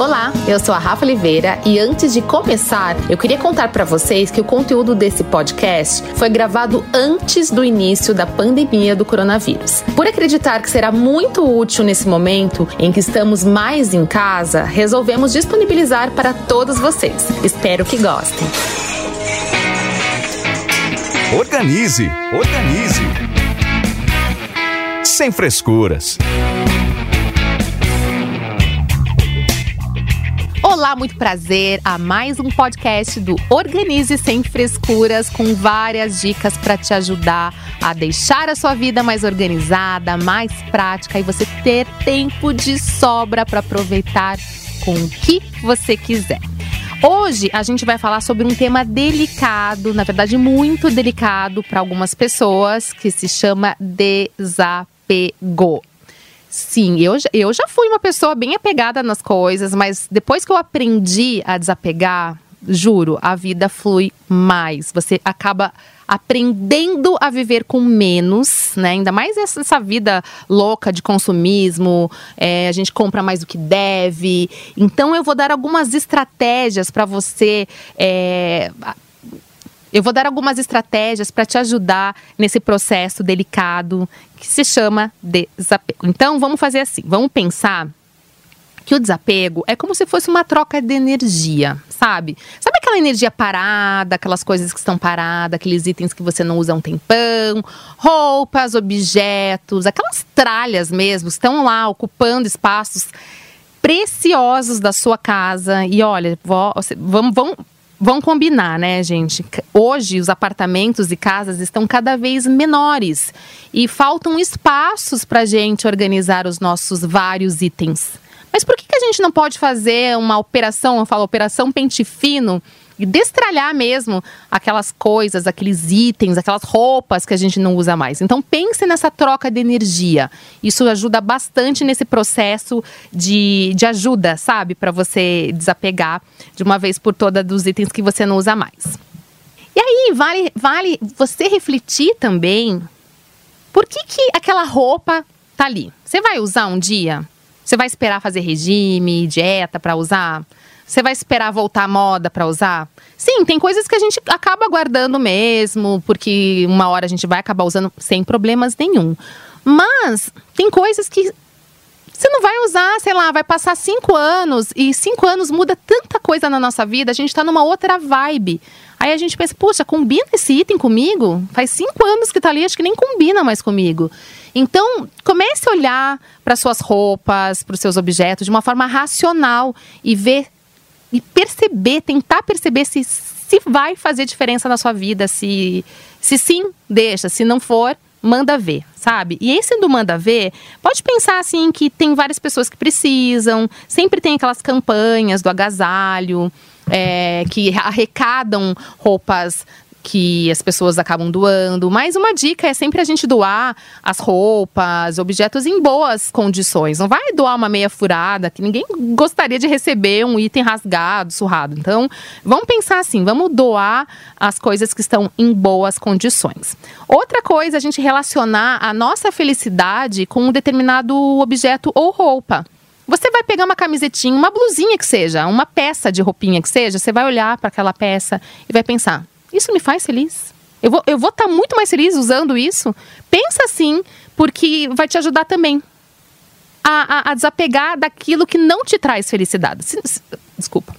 Olá, eu sou a Rafa Oliveira e antes de começar, eu queria contar para vocês que o conteúdo desse podcast foi gravado antes do início da pandemia do coronavírus. Por acreditar que será muito útil nesse momento em que estamos mais em casa, resolvemos disponibilizar para todos vocês. Espero que gostem. Organize, organize. Sem frescuras. Olá, muito prazer a mais um podcast do Organize Sem Frescuras, com várias dicas para te ajudar a deixar a sua vida mais organizada, mais prática e você ter tempo de sobra para aproveitar com o que você quiser. Hoje a gente vai falar sobre um tema delicado, na verdade muito delicado para algumas pessoas, que se chama desapego. Sim, eu, eu já fui uma pessoa bem apegada nas coisas, mas depois que eu aprendi a desapegar, juro, a vida flui mais. Você acaba aprendendo a viver com menos, né? Ainda mais essa, essa vida louca de consumismo, é, a gente compra mais do que deve. Então eu vou dar algumas estratégias para você. É, eu vou dar algumas estratégias para te ajudar nesse processo delicado que se chama desapego. Então, vamos fazer assim: vamos pensar que o desapego é como se fosse uma troca de energia, sabe? Sabe aquela energia parada, aquelas coisas que estão paradas, aqueles itens que você não usa há um tempão, roupas, objetos, aquelas tralhas mesmo, estão lá ocupando espaços preciosos da sua casa. E olha, vamos, vamos, Vão combinar, né, gente? Hoje os apartamentos e casas estão cada vez menores e faltam espaços para gente organizar os nossos vários itens. Mas por que, gente não pode fazer uma operação, eu falo operação pente fino, e destralhar mesmo aquelas coisas, aqueles itens, aquelas roupas que a gente não usa mais. Então pense nessa troca de energia. Isso ajuda bastante nesse processo de, de ajuda, sabe? Para você desapegar de uma vez por toda dos itens que você não usa mais. E aí, vale, vale você refletir também por que, que aquela roupa tá ali. Você vai usar um dia? Você vai esperar fazer regime, dieta para usar? Você vai esperar voltar à moda para usar? Sim, tem coisas que a gente acaba guardando mesmo, porque uma hora a gente vai acabar usando sem problemas nenhum. Mas tem coisas que você não vai usar, sei lá, vai passar cinco anos e cinco anos muda tanta coisa na nossa vida, a gente está numa outra vibe. Aí a gente pensa, puxa, combina esse item comigo? Faz cinco anos que tá ali, acho que nem combina mais comigo. Então, comece a olhar para suas roupas, para os seus objetos de uma forma racional e ver e perceber, tentar perceber se, se vai fazer diferença na sua vida, se, se sim, deixa, se não for, manda ver, sabe? E esse do manda ver, pode pensar assim que tem várias pessoas que precisam, sempre tem aquelas campanhas do agasalho, é, que arrecadam roupas que as pessoas acabam doando. Mas uma dica é sempre a gente doar as roupas, objetos em boas condições. Não vai doar uma meia furada, que ninguém gostaria de receber um item rasgado, surrado. Então, vamos pensar assim, vamos doar as coisas que estão em boas condições. Outra coisa, a gente relacionar a nossa felicidade com um determinado objeto ou roupa. Você vai pegar uma camisetinha, uma blusinha que seja, uma peça de roupinha que seja, você vai olhar para aquela peça e vai pensar: isso me faz feliz. Eu vou estar eu vou tá muito mais feliz usando isso. Pensa assim, porque vai te ajudar também a, a, a desapegar daquilo que não te traz felicidade. Desculpa.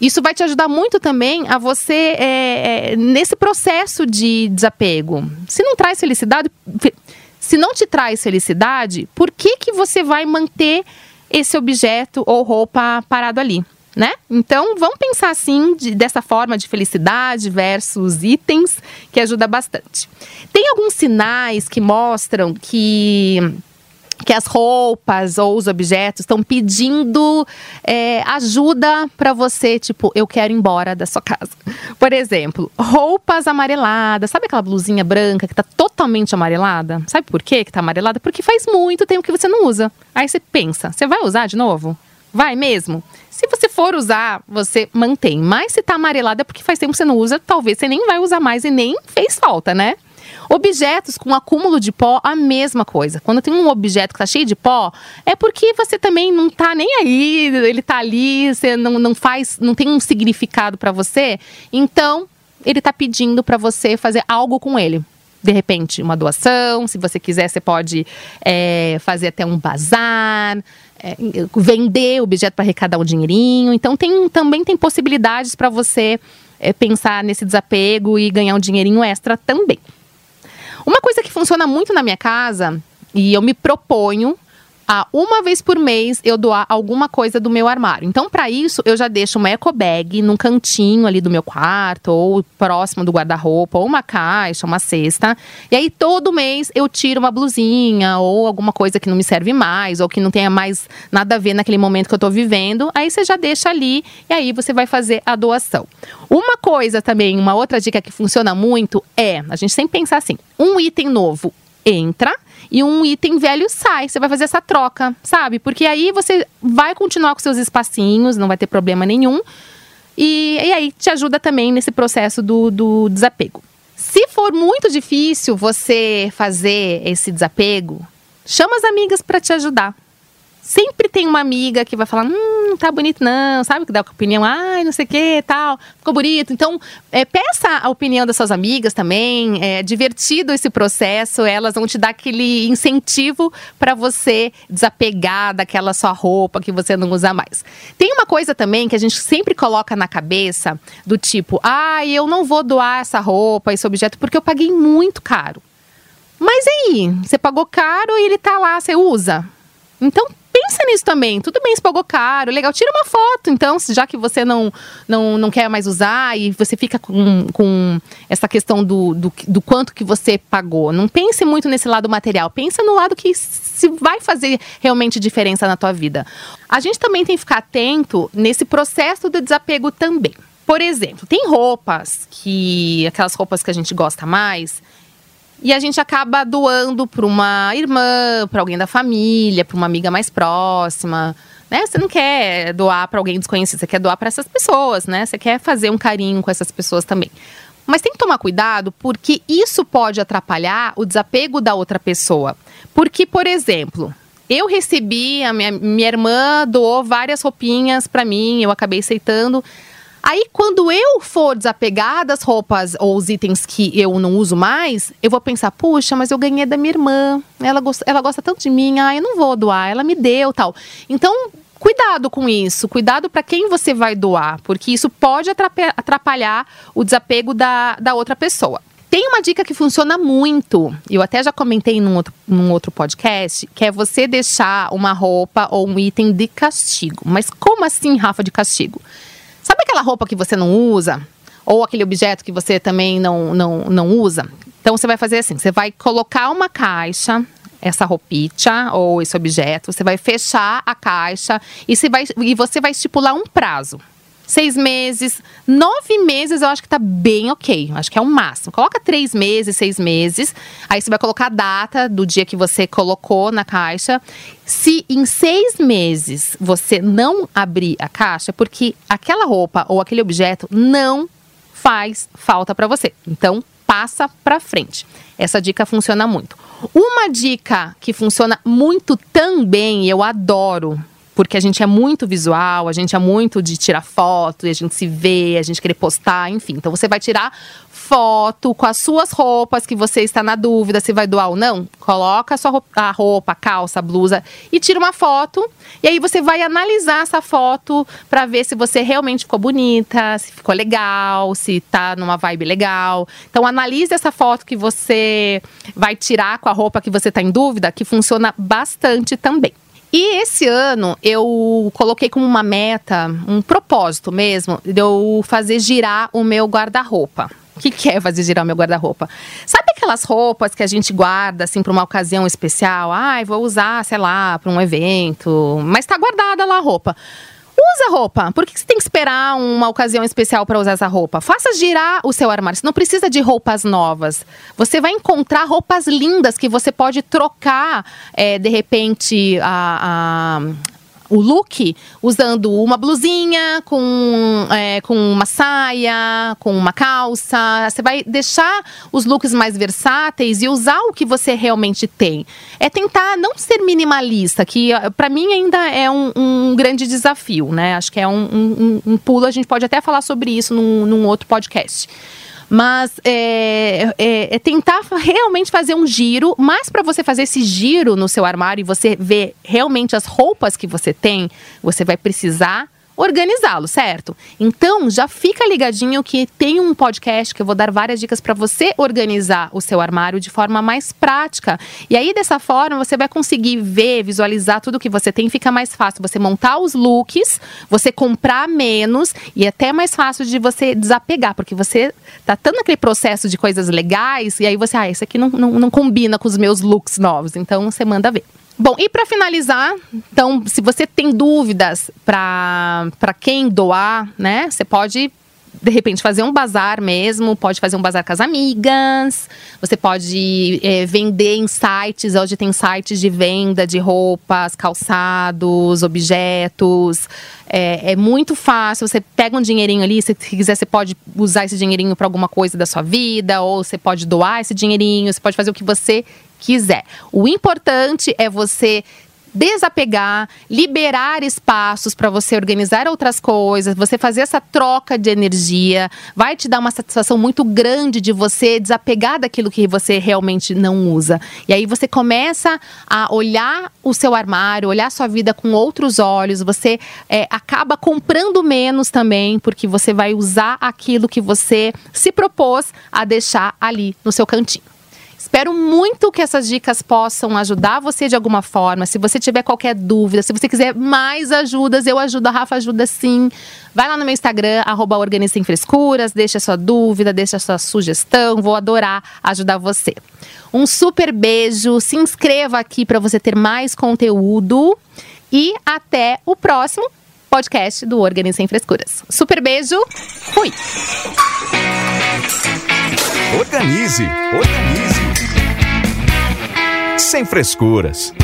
Isso vai te ajudar muito também a você é, é, nesse processo de desapego. Se não traz felicidade, se não te traz felicidade, por que que você vai manter esse objeto ou roupa parado ali? Né? Então, vamos pensar assim, de, dessa forma de felicidade versus itens, que ajuda bastante. Tem alguns sinais que mostram que que as roupas ou os objetos estão pedindo é, ajuda para você, tipo, eu quero ir embora da sua casa. Por exemplo, roupas amareladas. Sabe aquela blusinha branca que tá totalmente amarelada? Sabe por quê que tá amarelada? Porque faz muito tempo que você não usa. Aí você pensa, você vai usar de novo? Vai mesmo? Se você for usar, você mantém. Mas se tá amarelada é porque faz tempo que você não usa, talvez você nem vai usar mais e nem fez falta, né? Objetos com acúmulo de pó, a mesma coisa. Quando tem um objeto que está cheio de pó, é porque você também não está nem aí, ele está ali, você não, não faz, não tem um significado para você. Então, ele está pedindo para você fazer algo com ele de repente, uma doação. Se você quiser, você pode é, fazer até um bazar, é, vender objeto para arrecadar um dinheirinho. Então, tem, também tem possibilidades para você é, pensar nesse desapego e ganhar um dinheirinho extra também. Uma coisa que funciona muito na minha casa, e eu me proponho a uma vez por mês eu doar alguma coisa do meu armário. Então, para isso, eu já deixo uma eco bag num cantinho ali do meu quarto, ou próximo do guarda-roupa, ou uma caixa, uma cesta. E aí, todo mês eu tiro uma blusinha, ou alguma coisa que não me serve mais, ou que não tenha mais nada a ver naquele momento que eu tô vivendo. Aí você já deixa ali, e aí você vai fazer a doação. Uma coisa também, uma outra dica que funciona muito é, a gente sempre pensa assim, um item novo entra e um item velho sai. Você vai fazer essa troca, sabe? Porque aí você vai continuar com seus espacinhos, não vai ter problema nenhum. E, e aí te ajuda também nesse processo do, do desapego. Se for muito difícil você fazer esse desapego, chama as amigas para te ajudar sempre tem uma amiga que vai falar, hum, tá bonito não, sabe? Que dá opinião, ai, não sei o que, tal, ficou bonito. Então, é, peça a opinião das suas amigas também, é divertido esse processo, elas vão te dar aquele incentivo para você desapegar daquela sua roupa que você não usa mais. Tem uma coisa também que a gente sempre coloca na cabeça, do tipo, ai, eu não vou doar essa roupa, esse objeto, porque eu paguei muito caro. Mas aí, você pagou caro e ele tá lá, você usa. Então pensa nisso também. Tudo bem, se pagou caro, legal. Tira uma foto, então, já que você não, não, não quer mais usar e você fica com, com essa questão do, do, do quanto que você pagou. Não pense muito nesse lado material. Pensa no lado que se vai fazer realmente diferença na tua vida. A gente também tem que ficar atento nesse processo do desapego também. Por exemplo, tem roupas que. aquelas roupas que a gente gosta mais e a gente acaba doando para uma irmã, para alguém da família, para uma amiga mais próxima. Né? Você não quer doar para alguém desconhecido, você quer doar para essas pessoas, né? Você quer fazer um carinho com essas pessoas também. Mas tem que tomar cuidado porque isso pode atrapalhar o desapego da outra pessoa. Porque, por exemplo, eu recebi, a minha, minha irmã doou várias roupinhas para mim, eu acabei aceitando. Aí, quando eu for desapegar das roupas ou os itens que eu não uso mais, eu vou pensar, puxa, mas eu ganhei da minha irmã. Ela gosta, ela gosta tanto de mim, ah, eu não vou doar, ela me deu tal. Então, cuidado com isso, cuidado para quem você vai doar, porque isso pode atrapalhar o desapego da, da outra pessoa. Tem uma dica que funciona muito, eu até já comentei num outro, num outro podcast, que é você deixar uma roupa ou um item de castigo. Mas como assim, Rafa, de castigo? Aquela roupa que você não usa? Ou aquele objeto que você também não, não, não usa? Então você vai fazer assim: você vai colocar uma caixa, essa roupinha ou esse objeto, você vai fechar a caixa e você vai, e você vai estipular um prazo seis meses, nove meses eu acho que tá bem ok. Acho que é o máximo. Coloca três meses, seis meses. Aí você vai colocar a data do dia que você colocou na caixa. Se em seis meses você não abrir a caixa, é porque aquela roupa ou aquele objeto não faz falta para você. Então, passa para frente. Essa dica funciona muito. Uma dica que funciona muito também, eu adoro, porque a gente é muito visual, a gente é muito de tirar foto, e a gente se vê, a gente querer postar, enfim. Então você vai tirar foto com as suas roupas que você está na dúvida se vai doar ou não. Coloca a sua roupa, a roupa, a calça, a blusa e tira uma foto. E aí você vai analisar essa foto para ver se você realmente ficou bonita, se ficou legal, se tá numa vibe legal. Então analise essa foto que você vai tirar com a roupa que você está em dúvida, que funciona bastante também. E esse ano eu coloquei como uma meta, um propósito mesmo, de eu fazer girar o meu guarda-roupa. O que, que é fazer girar o meu guarda-roupa? Sabe aquelas roupas que a gente guarda assim para uma ocasião especial? Ai, ah, vou usar, sei lá, para um evento, mas tá guardada lá a roupa. Usa roupa. Por que você tem que esperar uma ocasião especial para usar essa roupa? Faça girar o seu armário. Você não precisa de roupas novas. Você vai encontrar roupas lindas que você pode trocar, é, de repente, a, a o look usando uma blusinha com, é, com uma saia, com uma calça. Você vai deixar os looks mais versáteis e usar o que você realmente tem. É tentar não ser minimalista, que para mim ainda é um, um, grande desafio, né? Acho que é um, um, um, pulo. A gente pode até falar sobre isso num, num outro podcast. Mas é, é, é tentar realmente fazer um giro, mas para você fazer esse giro no seu armário e você ver realmente as roupas que você tem, você vai precisar organizá-lo, certo? Então, já fica ligadinho que tem um podcast que eu vou dar várias dicas para você organizar o seu armário de forma mais prática. E aí dessa forma você vai conseguir ver, visualizar tudo que você tem, fica mais fácil você montar os looks, você comprar menos e é até mais fácil de você desapegar, porque você tá tanto naquele processo de coisas legais e aí você, ah, isso aqui não, não, não combina com os meus looks novos, então você manda ver. Bom, e para finalizar, então, se você tem dúvidas para quem doar, né? Você pode de repente fazer um bazar mesmo, pode fazer um bazar com as amigas, você pode é, vender em sites, hoje tem sites de venda de roupas, calçados, objetos. É, é muito fácil, você pega um dinheirinho ali, se quiser, você pode usar esse dinheirinho para alguma coisa da sua vida, ou você pode doar esse dinheirinho, você pode fazer o que você quiser. O importante é você desapegar, liberar espaços para você organizar outras coisas, você fazer essa troca de energia, vai te dar uma satisfação muito grande de você desapegar daquilo que você realmente não usa. E aí você começa a olhar o seu armário, olhar sua vida com outros olhos, você é, acaba comprando menos também, porque você vai usar aquilo que você se propôs a deixar ali no seu cantinho. Espero muito que essas dicas possam ajudar você de alguma forma. Se você tiver qualquer dúvida, se você quiser mais ajudas, eu ajudo, a Rafa ajuda sim. Vai lá no meu Instagram, arroba Sem Frescuras, deixa sua dúvida, deixa sua sugestão. Vou adorar ajudar você. Um super beijo, se inscreva aqui para você ter mais conteúdo e até o próximo podcast do Sem Frescuras. Super beijo, fui! Organize, organize sem frescuras.